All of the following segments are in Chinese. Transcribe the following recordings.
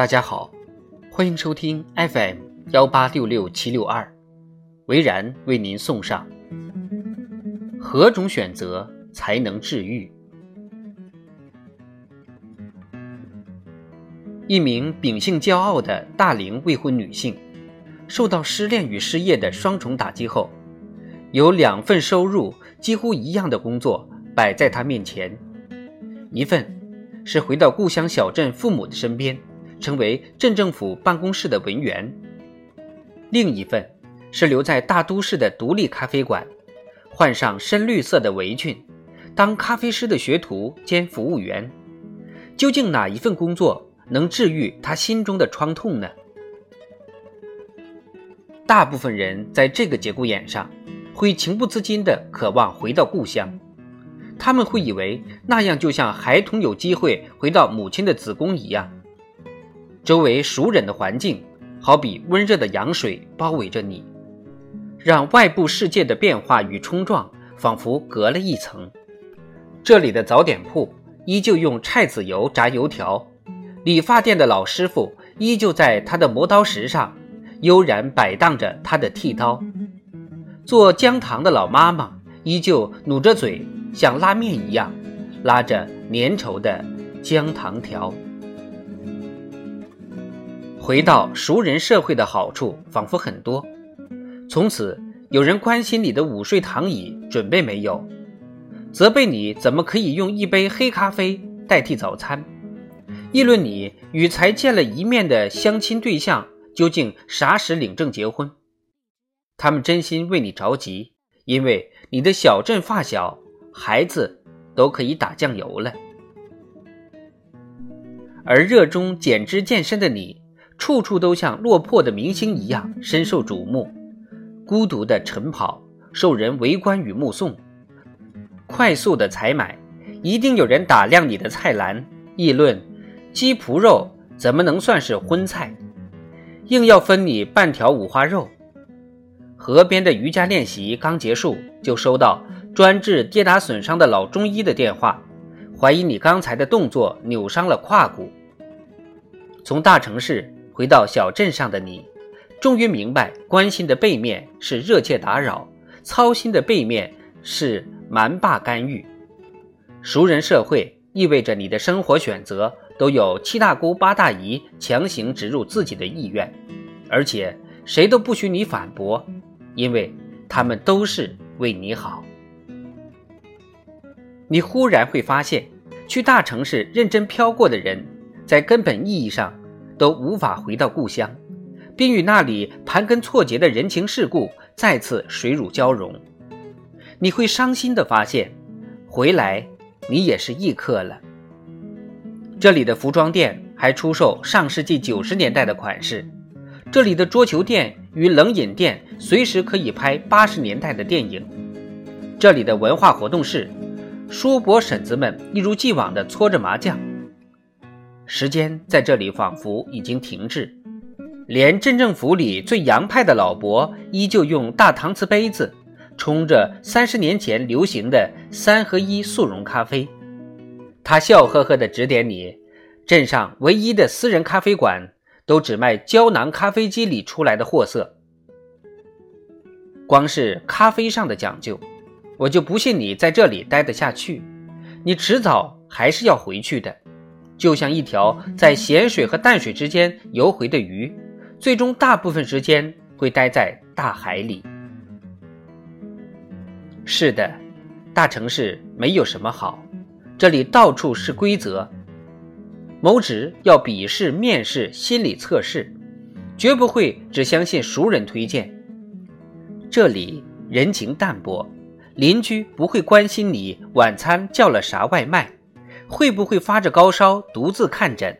大家好，欢迎收听 FM 幺八六六七六二，维然为您送上：何种选择才能治愈？一名秉性骄傲的大龄未婚女性，受到失恋与失业的双重打击后，有两份收入几乎一样的工作摆在她面前，一份是回到故乡小镇父母的身边。成为镇政府办公室的文员，另一份是留在大都市的独立咖啡馆，换上深绿色的围裙，当咖啡师的学徒兼服务员。究竟哪一份工作能治愈他心中的创痛呢？大部分人在这个节骨眼上，会情不自禁地渴望回到故乡，他们会以为那样就像孩童有机会回到母亲的子宫一样。周围熟稔的环境，好比温热的羊水包围着你，让外部世界的变化与冲撞仿佛隔了一层。这里的早点铺依旧用菜籽油炸油条，理发店的老师傅依旧在他的磨刀石上悠然摆荡着他的剃刀，做姜糖的老妈妈依旧努着嘴，像拉面一样拉着粘稠的姜糖条。回到熟人社会的好处仿佛很多，从此有人关心你的午睡躺椅准备没有，责备你怎么可以用一杯黑咖啡代替早餐，议论你与才见了一面的相亲对象究竟啥时领证结婚。他们真心为你着急，因为你的小镇发小孩子都可以打酱油了，而热衷减脂健身的你。处处都像落魄的明星一样深受瞩目，孤独的晨跑受人围观与目送，快速的采买，一定有人打量你的菜篮，议论鸡脯肉怎么能算是荤菜，硬要分你半条五花肉。河边的瑜伽练习刚结束，就收到专治跌打损伤的老中医的电话，怀疑你刚才的动作扭伤了胯骨。从大城市。回到小镇上的你，终于明白，关心的背面是热切打扰，操心的背面是蛮霸干预。熟人社会意味着你的生活选择都有七大姑八大姨强行植入自己的意愿，而且谁都不许你反驳，因为他们都是为你好。你忽然会发现，去大城市认真飘过的人，在根本意义上。都无法回到故乡，并与那里盘根错节的人情世故再次水乳交融。你会伤心地发现，回来你也是异客了。这里的服装店还出售上世纪九十年代的款式，这里的桌球店与冷饮店随时可以拍八十年代的电影，这里的文化活动室，叔伯婶子们一如既往地搓着麻将。时间在这里仿佛已经停滞，连镇政府里最洋派的老伯依旧用大搪瓷杯子冲着三十年前流行的三合一速溶咖啡。他笑呵呵地指点你，镇上唯一的私人咖啡馆都只卖胶囊咖啡机里出来的货色。光是咖啡上的讲究，我就不信你在这里待得下去。你迟早还是要回去的。就像一条在咸水和淡水之间游回的鱼，最终大部分时间会待在大海里。是的，大城市没有什么好，这里到处是规则。谋职要笔试、面试、心理测试，绝不会只相信熟人推荐。这里人情淡薄，邻居不会关心你晚餐叫了啥外卖。会不会发着高烧独自看诊？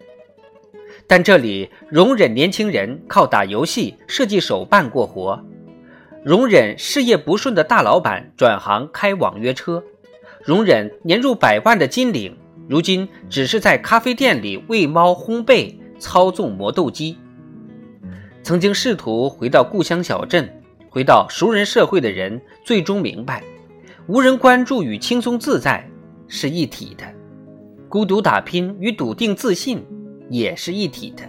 但这里容忍年轻人靠打游戏、设计手办过活，容忍事业不顺的大老板转行开网约车，容忍年入百万的金领如今只是在咖啡店里喂猫、烘焙、操纵磨豆机。曾经试图回到故乡小镇、回到熟人社会的人，最终明白，无人关注与轻松自在是一体的。孤独打拼与笃定自信也是一体的。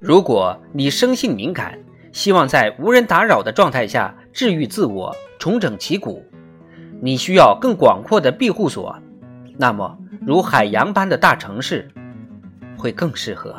如果你生性敏感，希望在无人打扰的状态下治愈自我、重整旗鼓，你需要更广阔的庇护所，那么如海洋般的大城市会更适合。